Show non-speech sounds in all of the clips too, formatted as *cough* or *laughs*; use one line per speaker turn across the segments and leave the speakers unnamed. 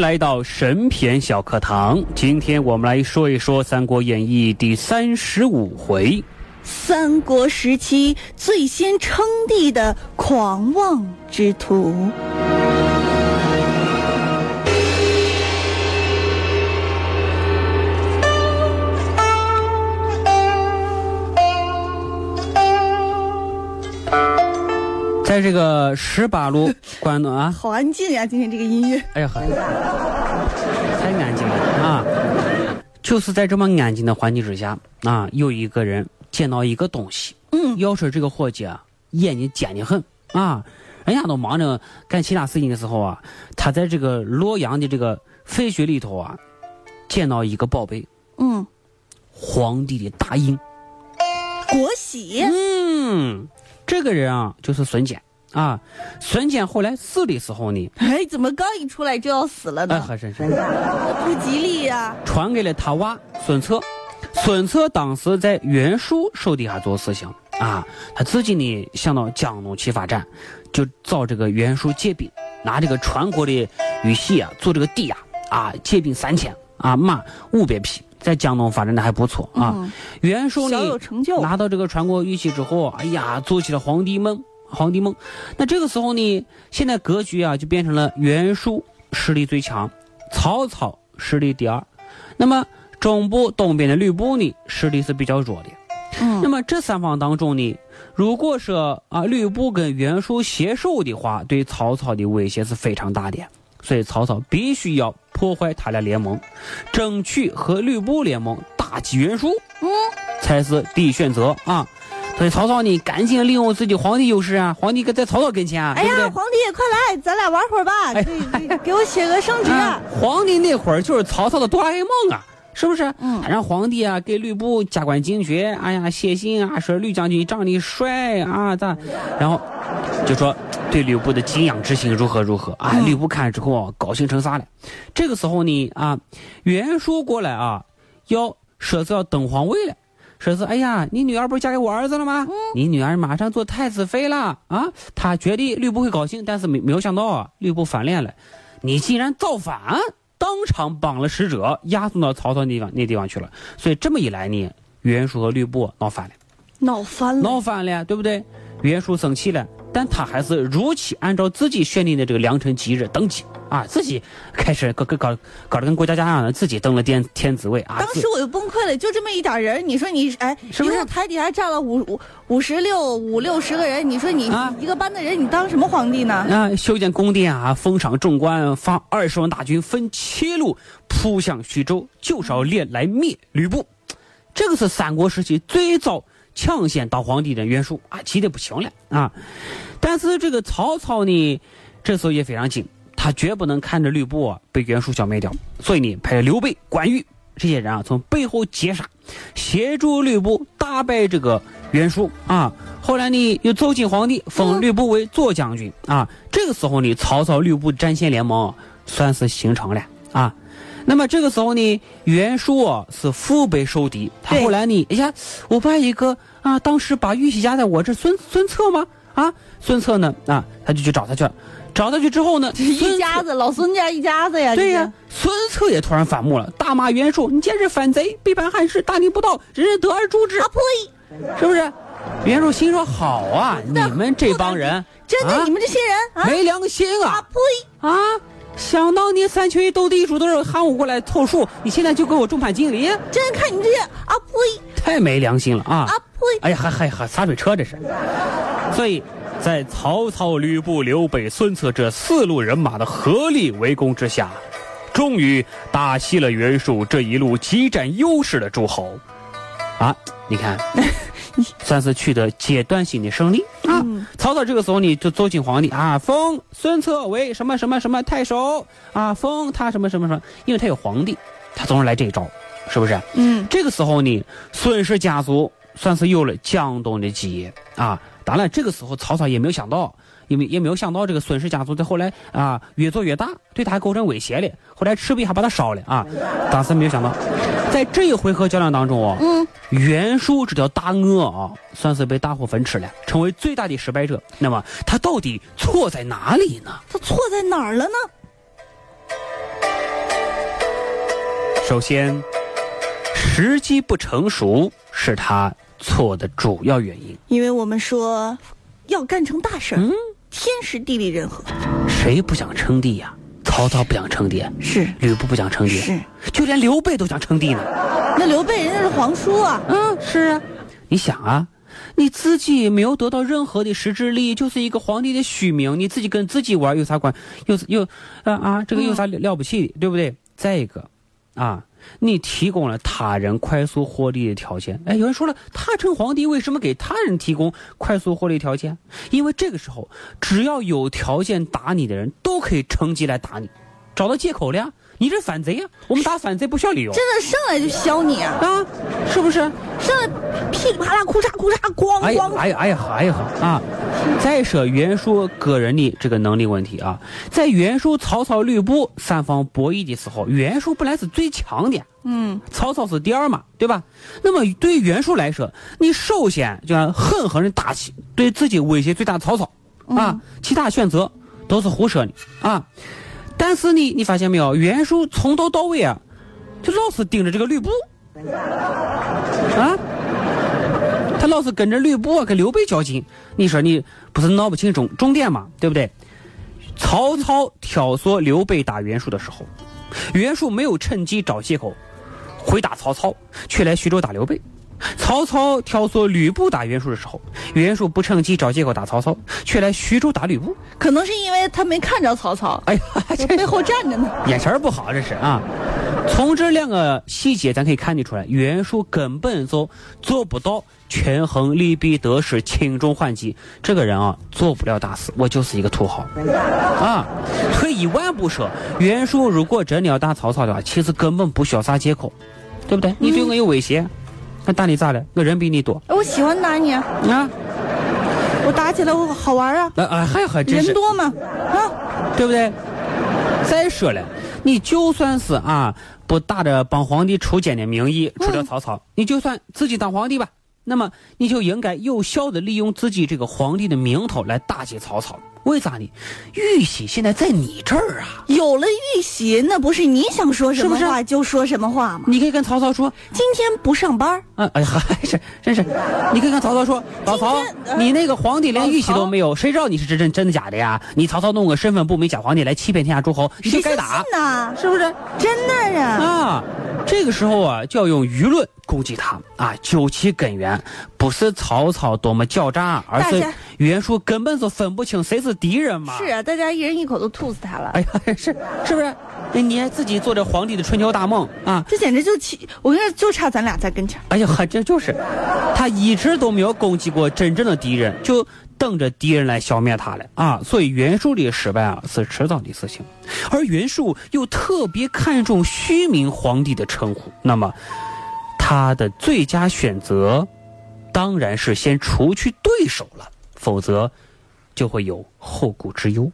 来到神篇小课堂。今天我们来说一说《三国演义》第三十五回。
三国时期最先称帝的狂妄之徒。
在这个十八路关东啊，*laughs*
好安静呀！今天这个音乐，
哎呀呵，太安静了啊！就是在这么安静的环境之下啊，有一个人捡到一个东西。
嗯，
要说这个伙计啊，眼睛尖的很啊，人家都忙着干其他事情的时候啊，他在这个洛阳的这个废墟里头啊，捡到一个宝贝。
嗯，
皇帝的大印，
国玺。
嗯。这个人啊，就是孙坚啊。孙坚后来死的时候呢，
哎，怎么刚一出来就要死了呢？
哎，还真是
不吉利呀！
传给了他娃孙策。孙策当时在袁术手底下做事情啊，他自己呢想到江东去发展，就找这个袁术借兵，拿这个传国的玉玺啊做这个抵押啊，借兵三千啊，马五百匹。在江东发展的还不错啊，袁术呢拿到这个传国玉玺之后，哎呀，做起了皇帝梦，皇帝梦。那这个时候呢，现在格局啊就变成了袁术实力最强，曹操实力第二，那么中部东边的吕布呢实力是比较弱的。
嗯，
那么这三方当中呢，如果说啊吕布跟袁术携手的话，对曹操的威胁是非常大的。所以曹操必须要破坏他俩联盟，争取和吕布联盟，打击袁术，
嗯，
才是第一选择啊。所以曹操呢，赶紧利用自己皇帝优势啊，皇帝在曹操跟前啊，
哎呀，皇帝快来，咱俩玩会儿吧，给给我写个圣旨。
皇帝那会儿就是曹操的哆啦 A 梦啊。是不是？
嗯，
让皇帝啊给吕布加官进爵，哎呀，写信啊说吕将军长得帅啊咋？然后就说对吕布的敬仰之情如何如何啊？吕布看了之后高兴成啥了？这个时候呢啊，袁术过来啊，要说是要登皇位了，说是哎呀，你女儿不是嫁给我儿子了吗？你女儿马上做太子妃了啊！他觉得吕布会高兴，但是没没有想到啊，吕布翻脸了，你竟然造反！当场绑了使者，押送到曹操那地方那地方去了。所以这么一来呢，袁术和吕布闹翻了，
闹翻了，
闹翻了，对不对？袁术生气了，但他还是如期按照自己选定的这个良辰吉日登基啊，自己开始搞搞搞搞得跟国家家一样的，自己登了天天子位啊。
当时我就崩溃了，就这么一点人，你说你哎，
是不是
台底下站了五五五十六五六十个人？你说你一个班的人，你当什么皇帝呢？
啊，修建宫殿啊，封赏众官，发二十万大军分七路扑向徐州，就是要练来灭吕布。这个是三国时期最早。抢先当皇帝的袁术啊，急得不行了啊！但是这个曹操呢，这时候也非常紧，他绝不能看着吕布被袁术消灭掉，所以呢，派了刘备、关羽这些人啊，从背后截杀，协助吕布打败这个袁术啊。后来呢，又奏请皇帝，封吕布为左将军啊。这个时候呢，曹操、吕布战线联盟算是形成了啊。那么这个时候呢，袁术啊是腹背受敌，他后来呢，哎呀，我把一个啊，当时把玉玺压在我这孙孙策吗？啊，孙策呢啊，他就去找他去了，找他去之后呢，
一家子老孙家一家子呀，
对呀，孙策也突然反目了，大骂袁术，你今日反贼，背叛汉室，大逆不道，人人得而诛之。
啊呸！
是不是？袁术心说好啊，你们这帮人
真的，
啊
你们这些人啊，
没良心啊
啊呸！
啊！想当年三缺一斗地主都是喊我过来凑数，你现在就给我众叛亲离，
真看你们这些啊呸
太没良心了啊！
啊呸！
哎呀，还还还洒水车这是。所以在曹操、吕布、刘备、孙策这四路人马的合力围攻之下，终于打熄了袁术这一路极占优势的诸侯。啊，你看，*laughs* 算是取得阶段性的胜利啊！
嗯
曹操这个时候呢，就奏请皇帝啊，封孙策为什么什么什么太守啊，封他什么什么什么，因为他有皇帝，他总是来这一招，是不是？
嗯，
这个时候呢，孙氏家族算是有了江东的基业啊。当然，这个时候曹操也没有想到，因为也没有想到这个孙氏家族在后来啊越做越大，对他构成威胁了。后来赤壁还把他烧了啊。当时没有想到，在这一回合较量当中啊，
嗯，
袁术这条大鳄啊，算是被大伙分吃了，成为最大的失败者。那么他到底错在哪里呢？
他错在哪儿了呢？
首先，时机不成熟是他错的主要原因。
因为我们说要干成大事儿，
嗯
天时地利人和
谁不想称帝呀、曹操不想称帝，
是
吕布不想称帝，
是。
就连刘备都想称帝呢。
那刘备人家是皇叔啊，
嗯，是啊。你想啊，你自己没有得到任何的实质利益，就是一个皇帝的虚名，你自己跟自己玩有啥关？有有啊啊，这个有啥了了不起的，对不对？再一个，啊，你提供了他人快速获利的条件。哎，有人说了，他称皇帝为什么给他人提供快速获利条件？因为这个时候，只要有条件打你的人都可以乘机来打你，找到借口了呀。你这反贼呀！我们打反贼不需要理由
真的上来就削你啊，
啊，是不是？
上来噼里啪啦，哭嚓哭嚓，咣
哎呀
咣，
哎呀哎呀哎呀啊！再说袁术个人的这个能力问题啊，在袁术、曹操、吕布三方博弈的时候，袁术本来是最强的，
嗯，
曹操是第二嘛，对吧？那么对于袁术来说，你首先就要狠狠的打起对自己威胁最大的曹操啊，其他选择都是胡说的啊。但是呢，你发现没有，袁术从头到尾啊，就老是盯着这个吕布啊。他老是跟着吕布啊，跟刘备较劲，你说你不是闹不清重重点嘛，对不对？曹操挑唆刘备打袁术的时候，袁术没有趁机找借口回打曹操，却来徐州打刘备。曹操挑唆吕布打袁术的时候，袁术不趁机找借口打曹操，却来徐州打吕布。
可能是因为他没看着曹操，
哎呀，*laughs*
这背后站着呢。
眼神不好，这是啊。从这两个细节，咱可以看得出来，袁术根本就做不到权衡利弊得失、轻重缓急。这个人啊，做不了大事。我就是一个土豪啊。退一万步说，袁术如果真的要打曹操的话，其实根本不需要啥借口，对不对？你对我有威胁，那打你咋了？我人比你多
哎我喜欢打你啊，
啊。
我打起来我好玩啊，
啊啊还还真是
人多嘛，啊，
对不对？再说了，你就算是啊，不打着帮皇帝出奸的名义除掉曹操，你就算自己当皇帝吧，那么你就应该有效的利用自己这个皇帝的名头来打击曹操。为啥呢？玉玺现在在你这儿啊，
有了玉玺，那不是你想说什么话就说什么话吗？
你可以跟曹操说，
今天不上班，
嗯，哎呀，还 *laughs* 是真是，你可以跟曹操说，老曹，
呃
你那个皇帝连玉玺都没有，谁知道你是真真真的假的呀？你曹操弄个身份不明假皇帝来欺骗天下诸侯，你就该打？是不是？
真的呀，
啊，这个时候啊，就要用舆论攻击他啊，究其根源，不是曹操多么狡诈，而是袁术根本就分不清谁是敌人嘛。
是啊，大家一人一口都吐死他了。
哎呀，是是不是？那你还自己做着皇帝的春秋大梦啊？
这简直就气！我跟你说，就差咱俩在跟前。
哎呀，这就是，他一直都没有攻击过真正的敌人，就等着敌人来消灭他了啊！所以袁术的失败啊是迟早的事情，而袁术又特别看重虚名皇帝的称呼，那么他的最佳选择当然是先除去对手了，否则就会有后顾之忧。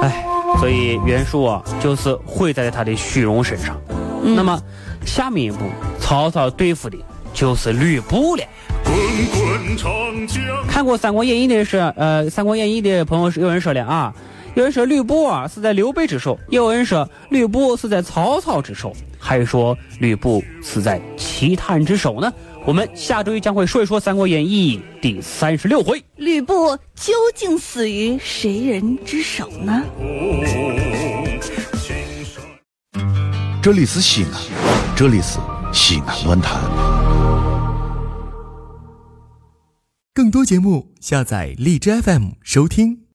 哎，所以袁术啊，就是毁在了他的虚荣身上。那么，下面一步，曹操对付的就是吕布了。
滚滚长江。
看过《三国演义》的是，呃，《三国演义》的朋友是有人说了啊，有人说吕布啊是在刘备之手，也有人说吕布是在曹操之手，还是说吕布是在其他人之手呢？我们下周一将会说一说《三国演义》第三十六回。
吕布究竟死于谁人之手呢？
这里是西安，这里是西安论坛。
更多节目，下载荔枝 FM 收听。